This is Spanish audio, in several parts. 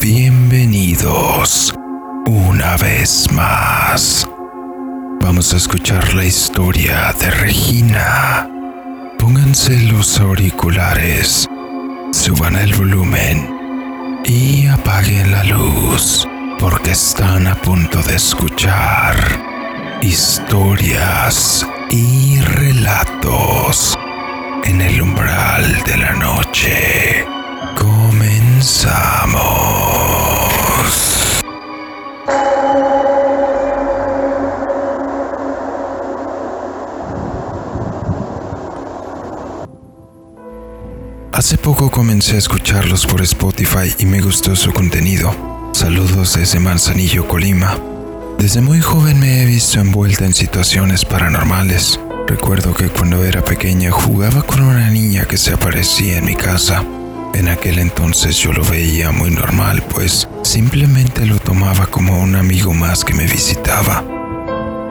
bienvenidos una vez más. Vamos a escuchar la historia de Regina. Pónganse los auriculares, suban el volumen y apaguen la luz porque están a punto de escuchar historias y relatos en el umbral de la noche. Comenzamos. Hace poco comencé a escucharlos por Spotify y me gustó su contenido. Saludos desde Manzanillo, Colima. Desde muy joven me he visto envuelta en situaciones paranormales. Recuerdo que cuando era pequeña jugaba con una niña que se aparecía en mi casa. En aquel entonces yo lo veía muy normal, pues simplemente lo tomaba como un amigo más que me visitaba.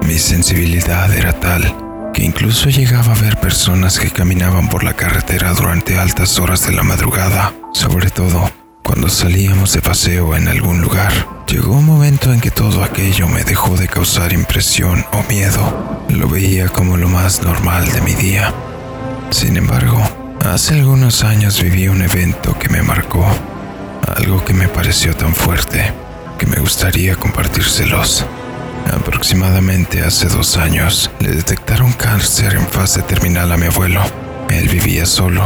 Mi sensibilidad era tal que incluso llegaba a ver personas que caminaban por la carretera durante altas horas de la madrugada, sobre todo cuando salíamos de paseo en algún lugar. Llegó un momento en que todo aquello me dejó de causar impresión o miedo. Lo veía como lo más normal de mi día. Sin embargo, hace algunos años viví un evento que me marcó, algo que me pareció tan fuerte que me gustaría compartírselos. Aproximadamente hace dos años le detectaron cáncer en fase terminal a mi abuelo. Él vivía solo.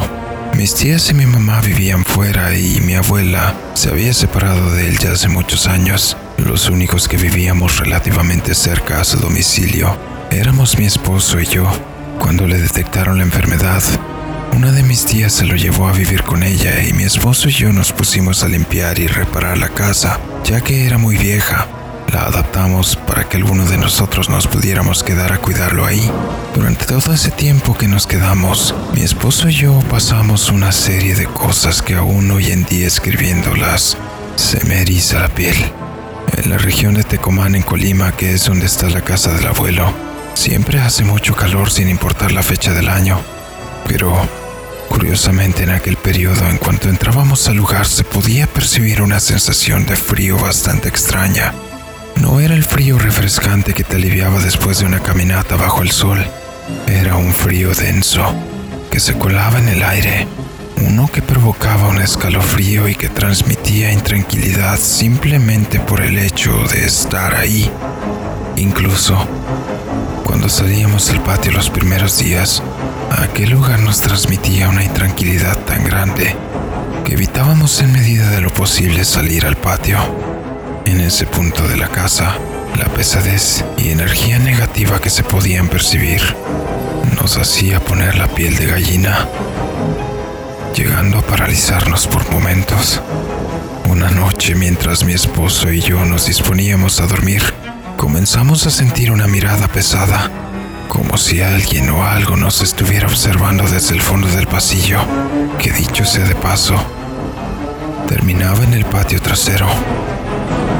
Mis tías y mi mamá vivían fuera y mi abuela se había separado de él ya hace muchos años. Los únicos que vivíamos relativamente cerca a su domicilio éramos mi esposo y yo. Cuando le detectaron la enfermedad, una de mis tías se lo llevó a vivir con ella y mi esposo y yo nos pusimos a limpiar y reparar la casa, ya que era muy vieja la adaptamos para que alguno de nosotros nos pudiéramos quedar a cuidarlo ahí. Durante todo ese tiempo que nos quedamos, mi esposo y yo pasamos una serie de cosas que aún hoy en día escribiéndolas se me eriza la piel. En la región de Tecomán, en Colima, que es donde está la casa del abuelo, siempre hace mucho calor sin importar la fecha del año. Pero, curiosamente, en aquel periodo, en cuanto entrábamos al lugar, se podía percibir una sensación de frío bastante extraña. No era el frío refrescante que te aliviaba después de una caminata bajo el sol. Era un frío denso que se colaba en el aire, uno que provocaba un escalofrío y que transmitía intranquilidad simplemente por el hecho de estar ahí. Incluso cuando salíamos del patio los primeros días, aquel lugar nos transmitía una intranquilidad tan grande que evitábamos en medida de lo posible salir al patio. En ese punto de la casa, la pesadez y energía negativa que se podían percibir nos hacía poner la piel de gallina, llegando a paralizarnos por momentos. Una noche mientras mi esposo y yo nos disponíamos a dormir, comenzamos a sentir una mirada pesada, como si alguien o algo nos estuviera observando desde el fondo del pasillo, que dicho sea de paso, terminaba en el patio trasero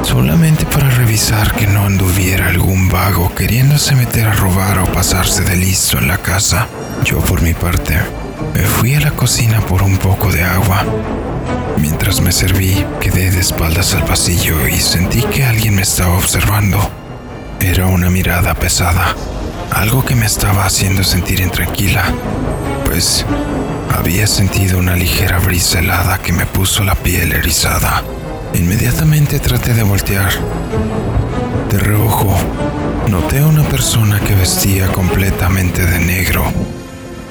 solamente para revisar que no anduviera algún vago queriéndose meter a robar o pasarse de listo en la casa. Yo por mi parte me fui a la cocina por un poco de agua. Mientras me serví, quedé de espaldas al pasillo y sentí que alguien me estaba observando. Era una mirada pesada, algo que me estaba haciendo sentir intranquila, pues había sentido una ligera brisa helada que me puso la piel erizada. Inmediatamente traté de voltear. De reojo, noté a una persona que vestía completamente de negro,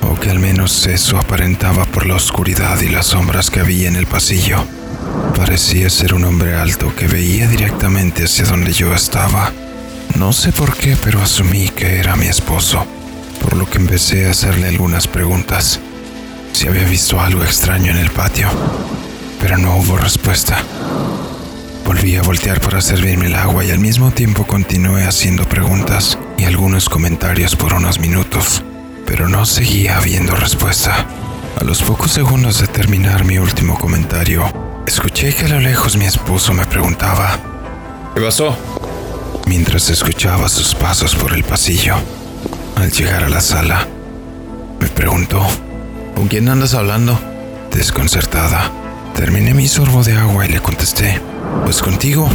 o que al menos eso aparentaba por la oscuridad y las sombras que había en el pasillo. Parecía ser un hombre alto que veía directamente hacia donde yo estaba. No sé por qué, pero asumí que era mi esposo, por lo que empecé a hacerle algunas preguntas. Si había visto algo extraño en el patio, pero no hubo respuesta. Volví a voltear para servirme el agua y al mismo tiempo continué haciendo preguntas y algunos comentarios por unos minutos, pero no seguía habiendo respuesta. A los pocos segundos de terminar mi último comentario, escuché que a lo lejos mi esposo me preguntaba, ¿Qué pasó? Mientras escuchaba sus pasos por el pasillo. Al llegar a la sala, me preguntó, ¿Con quién andas hablando? Desconcertada, Terminé mi sorbo de agua y le contesté, pues contigo.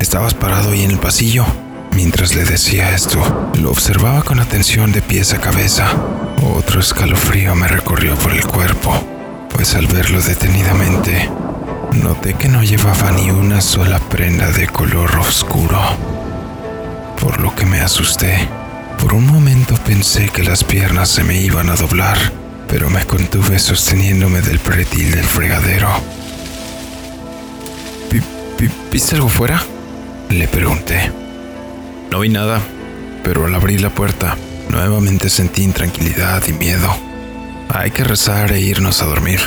Estabas parado ahí en el pasillo. Mientras le decía esto, lo observaba con atención de pies a cabeza. Otro escalofrío me recorrió por el cuerpo, pues al verlo detenidamente, noté que no llevaba ni una sola prenda de color oscuro, por lo que me asusté. Por un momento pensé que las piernas se me iban a doblar, pero me contuve sosteniéndome del pretil del fregadero. ¿Viste algo fuera? Le pregunté. No vi nada, pero al abrir la puerta, nuevamente sentí intranquilidad y miedo. Hay que rezar e irnos a dormir.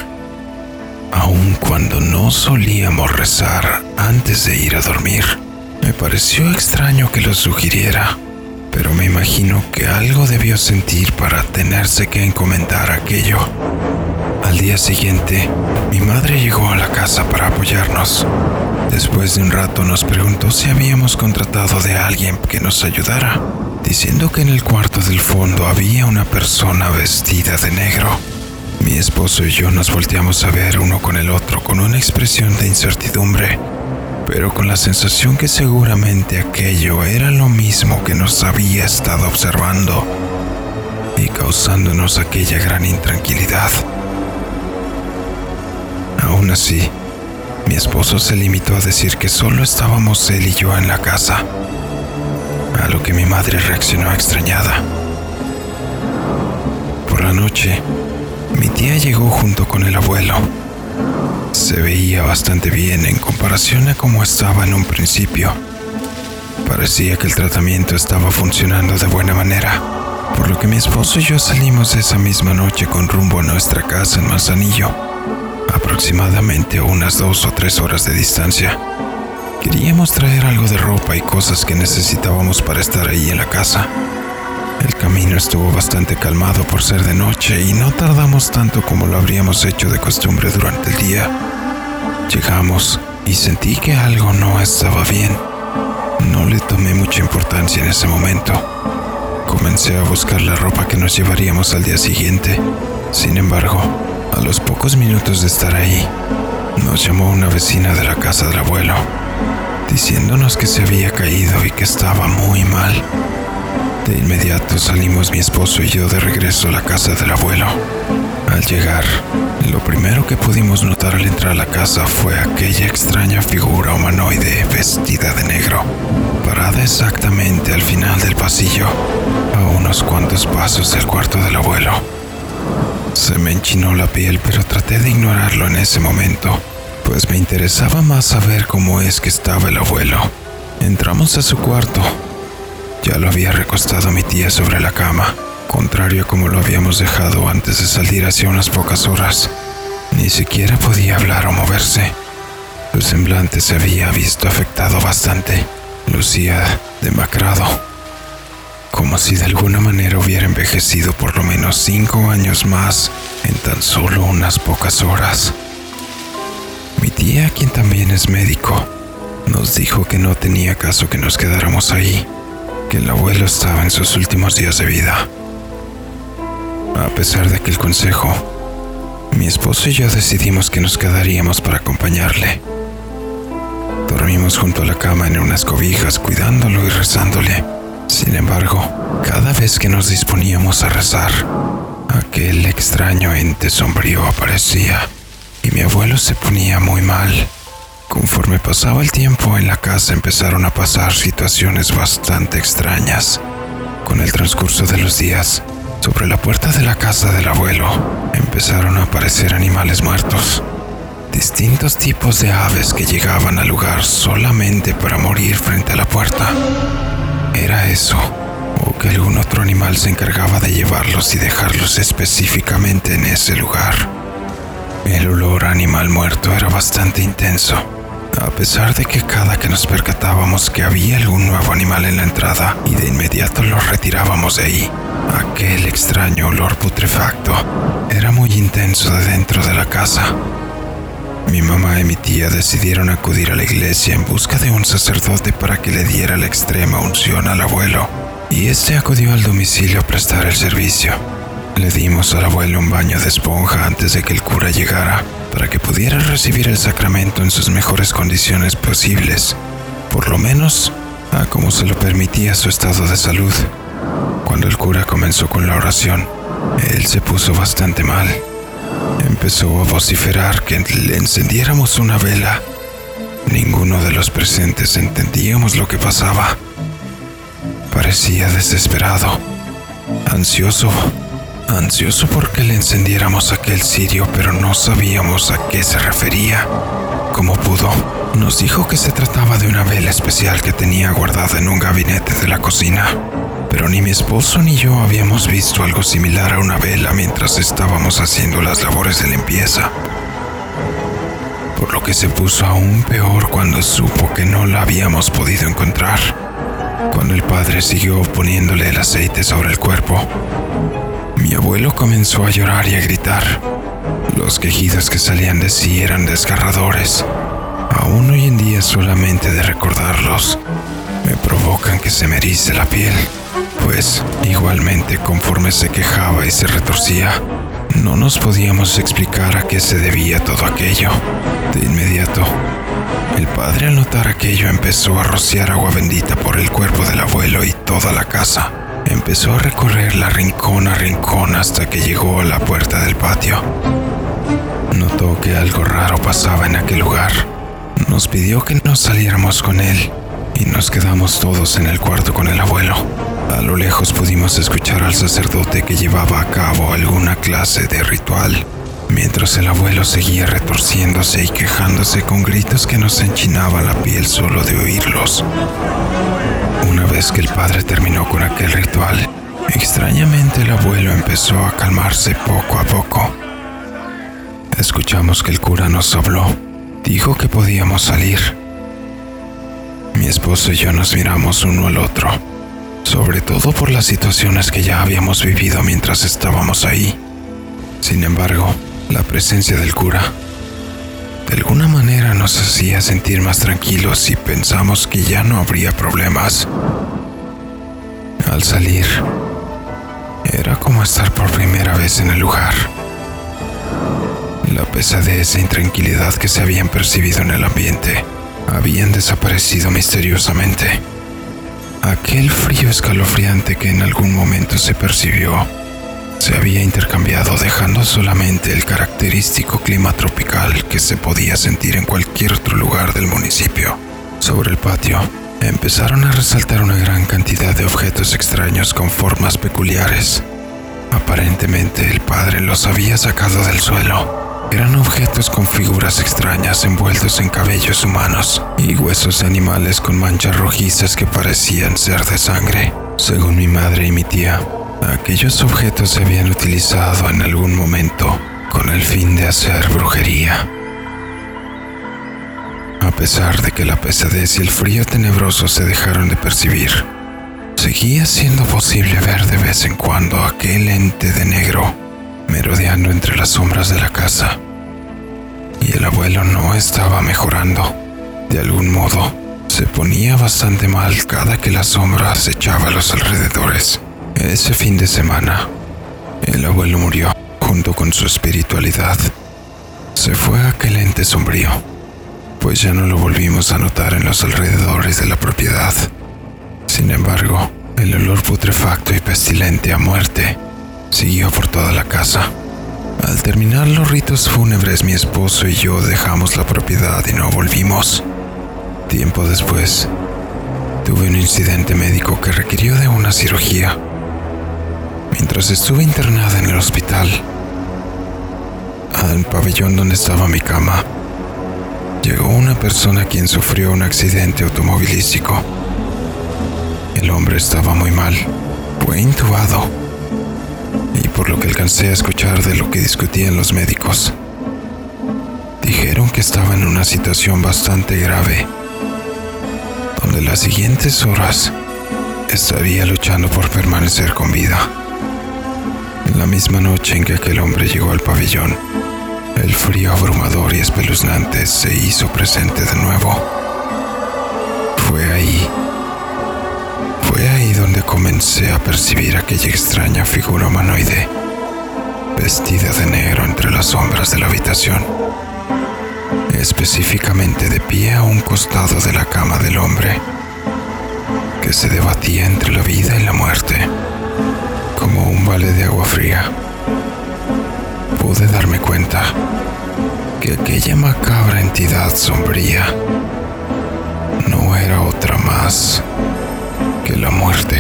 Aun cuando no solíamos rezar antes de ir a dormir, me pareció extraño que lo sugiriera, pero me imagino que algo debió sentir para tenerse que encomendar aquello. Al día siguiente, mi madre llegó a la casa para apoyarnos. Después de un rato nos preguntó si habíamos contratado de alguien que nos ayudara, diciendo que en el cuarto del fondo había una persona vestida de negro. Mi esposo y yo nos volteamos a ver uno con el otro con una expresión de incertidumbre, pero con la sensación que seguramente aquello era lo mismo que nos había estado observando y causándonos aquella gran intranquilidad. Aún así, mi esposo se limitó a decir que solo estábamos él y yo en la casa, a lo que mi madre reaccionó extrañada. Por la noche, mi tía llegó junto con el abuelo. Se veía bastante bien en comparación a cómo estaba en un principio. Parecía que el tratamiento estaba funcionando de buena manera, por lo que mi esposo y yo salimos esa misma noche con rumbo a nuestra casa en Manzanillo aproximadamente a unas dos o tres horas de distancia. Queríamos traer algo de ropa y cosas que necesitábamos para estar ahí en la casa. El camino estuvo bastante calmado por ser de noche y no tardamos tanto como lo habríamos hecho de costumbre durante el día. Llegamos y sentí que algo no estaba bien. No le tomé mucha importancia en ese momento. Comencé a buscar la ropa que nos llevaríamos al día siguiente. Sin embargo, a los pocos minutos de estar ahí, nos llamó una vecina de la casa del abuelo, diciéndonos que se había caído y que estaba muy mal. De inmediato salimos mi esposo y yo de regreso a la casa del abuelo. Al llegar, lo primero que pudimos notar al entrar a la casa fue aquella extraña figura humanoide vestida de negro, parada exactamente al final del pasillo, a unos cuantos pasos del cuarto del abuelo. Se me enchinó la piel, pero traté de ignorarlo en ese momento, pues me interesaba más saber cómo es que estaba el abuelo. Entramos a su cuarto. Ya lo había recostado mi tía sobre la cama, contrario a como lo habíamos dejado antes de salir hace unas pocas horas. Ni siquiera podía hablar o moverse. Su semblante se había visto afectado bastante. Lucía demacrado como si de alguna manera hubiera envejecido por lo menos cinco años más en tan solo unas pocas horas. Mi tía, quien también es médico, nos dijo que no tenía caso que nos quedáramos ahí, que el abuelo estaba en sus últimos días de vida. A pesar de que el consejo, mi esposo y yo decidimos que nos quedaríamos para acompañarle. Dormimos junto a la cama en unas cobijas cuidándolo y rezándole sin embargo, cada vez que nos disponíamos a rezar, aquel extraño ente sombrío aparecía y mi abuelo se ponía muy mal. Conforme pasaba el tiempo en la casa empezaron a pasar situaciones bastante extrañas. Con el transcurso de los días, sobre la puerta de la casa del abuelo empezaron a aparecer animales muertos. Distintos tipos de aves que llegaban al lugar solamente para morir frente a la puerta. ¿Era eso? ¿O que algún otro animal se encargaba de llevarlos y dejarlos específicamente en ese lugar? El olor animal muerto era bastante intenso, a pesar de que cada que nos percatábamos que había algún nuevo animal en la entrada y de inmediato los retirábamos de ahí, aquel extraño olor putrefacto era muy intenso de dentro de la casa. Mi mamá y mi tía decidieron acudir a la iglesia en busca de un sacerdote para que le diera la extrema unción al abuelo, y este acudió al domicilio a prestar el servicio. Le dimos al abuelo un baño de esponja antes de que el cura llegara para que pudiera recibir el sacramento en sus mejores condiciones posibles, por lo menos a como se lo permitía su estado de salud. Cuando el cura comenzó con la oración, él se puso bastante mal. Empezó a vociferar que le encendiéramos una vela. Ninguno de los presentes entendíamos lo que pasaba. Parecía desesperado, ansioso, ansioso porque le encendiéramos aquel cirio, pero no sabíamos a qué se refería. Como pudo, nos dijo que se trataba de una vela especial que tenía guardada en un gabinete de la cocina pero ni mi esposo ni yo habíamos visto algo similar a una vela mientras estábamos haciendo las labores de limpieza. Por lo que se puso aún peor cuando supo que no la habíamos podido encontrar. Cuando el padre siguió poniéndole el aceite sobre el cuerpo, mi abuelo comenzó a llorar y a gritar. Los quejidos que salían de sí eran desgarradores. Aún hoy en día solamente de recordarlos me provocan que se me erice la piel pues, igualmente conforme se quejaba y se retorcía, no nos podíamos explicar a qué se debía todo aquello. De inmediato, el padre al notar aquello empezó a rociar agua bendita por el cuerpo del abuelo y toda la casa. Empezó a recorrer la rincón a rincón hasta que llegó a la puerta del patio. Notó que algo raro pasaba en aquel lugar. Nos pidió que no saliéramos con él y nos quedamos todos en el cuarto con el abuelo. A lo lejos pudimos escuchar al sacerdote que llevaba a cabo alguna clase de ritual, mientras el abuelo seguía retorciéndose y quejándose con gritos que nos enchinaba la piel solo de oírlos. Una vez que el padre terminó con aquel ritual, extrañamente el abuelo empezó a calmarse poco a poco. Escuchamos que el cura nos habló. Dijo que podíamos salir. Mi esposo y yo nos miramos uno al otro sobre todo por las situaciones que ya habíamos vivido mientras estábamos ahí. Sin embargo, la presencia del cura de alguna manera nos hacía sentir más tranquilos y pensamos que ya no habría problemas. Al salir, era como estar por primera vez en el lugar. La pesadez e intranquilidad que se habían percibido en el ambiente habían desaparecido misteriosamente. Aquel frío escalofriante que en algún momento se percibió se había intercambiado dejando solamente el característico clima tropical que se podía sentir en cualquier otro lugar del municipio. Sobre el patio empezaron a resaltar una gran cantidad de objetos extraños con formas peculiares. Aparentemente el padre los había sacado del suelo eran objetos con figuras extrañas envueltos en cabellos humanos y huesos animales con manchas rojizas que parecían ser de sangre. Según mi madre y mi tía, aquellos objetos se habían utilizado en algún momento con el fin de hacer brujería. A pesar de que la pesadez y el frío tenebroso se dejaron de percibir, seguía siendo posible ver de vez en cuando aquel ente de negro merodeando entre las sombras de la casa. Y el abuelo no estaba mejorando. De algún modo, se ponía bastante mal cada que la sombra acechaba a los alrededores. Ese fin de semana, el abuelo murió junto con su espiritualidad. Se fue aquel ente sombrío, pues ya no lo volvimos a notar en los alrededores de la propiedad. Sin embargo, el olor putrefacto y pestilente a muerte siguió por toda la casa. Al terminar los ritos fúnebres, mi esposo y yo dejamos la propiedad y no volvimos. Tiempo después, tuve un incidente médico que requirió de una cirugía. Mientras estuve internada en el hospital, al pabellón donde estaba mi cama, llegó una persona quien sufrió un accidente automovilístico. El hombre estaba muy mal, fue intubado por lo que alcancé a escuchar de lo que discutían los médicos. Dijeron que estaba en una situación bastante grave, donde las siguientes horas estaría luchando por permanecer con vida. La misma noche en que aquel hombre llegó al pabellón, el frío abrumador y espeluznante se hizo presente de nuevo. Fue ahí fue ahí donde comencé a percibir aquella extraña figura humanoide vestida de negro entre las sombras de la habitación, específicamente de pie a un costado de la cama del hombre, que se debatía entre la vida y la muerte, un vale de agua fría. Pude darme cuenta que aquella macabra entidad sombría no era otra más que la muerte,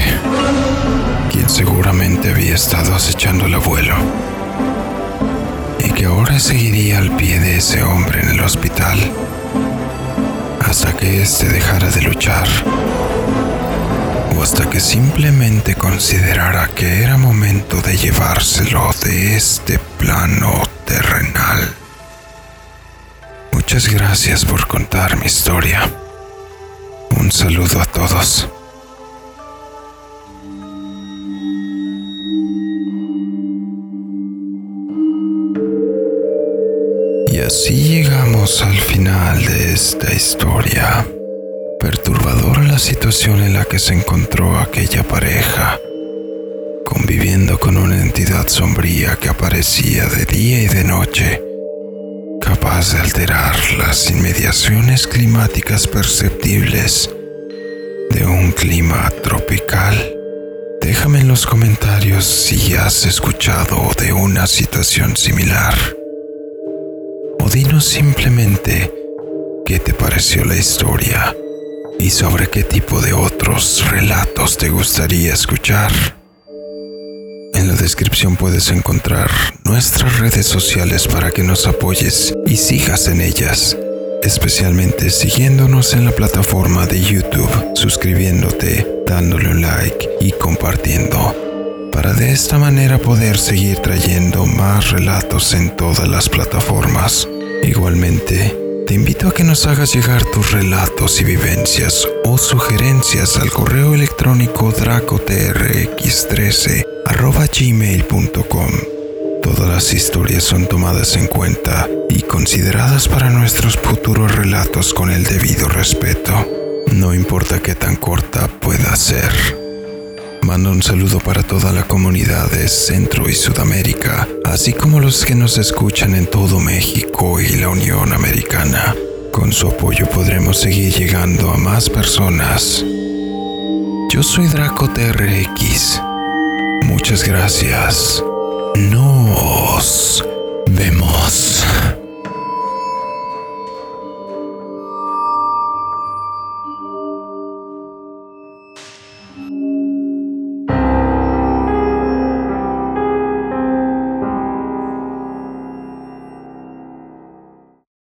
quien seguramente había estado acechando el abuelo y que ahora seguiría al pie de ese hombre en el hospital hasta que éste dejara de luchar hasta que simplemente considerara que era momento de llevárselo de este plano terrenal. Muchas gracias por contar mi historia. Un saludo a todos. Y así llegamos al final de esta historia. Perturbadora la situación en la que se encontró aquella pareja, conviviendo con una entidad sombría que aparecía de día y de noche, capaz de alterar las inmediaciones climáticas perceptibles de un clima tropical. Déjame en los comentarios si has escuchado de una situación similar dinos simplemente qué te pareció la historia y sobre qué tipo de otros relatos te gustaría escuchar. En la descripción puedes encontrar nuestras redes sociales para que nos apoyes y sigas en ellas, especialmente siguiéndonos en la plataforma de YouTube, suscribiéndote, dándole un like y compartiendo para de esta manera poder seguir trayendo más relatos en todas las plataformas. Igualmente, te invito a que nos hagas llegar tus relatos y vivencias o sugerencias al correo electrónico dracotrx13 gmail.com. Todas las historias son tomadas en cuenta y consideradas para nuestros futuros relatos con el debido respeto, no importa qué tan corta pueda ser. Mando un saludo para toda la comunidad de Centro y Sudamérica, así como los que nos escuchan en todo México y la Unión Americana. Con su apoyo podremos seguir llegando a más personas. Yo soy Draco TRX. Muchas gracias. Nos vemos.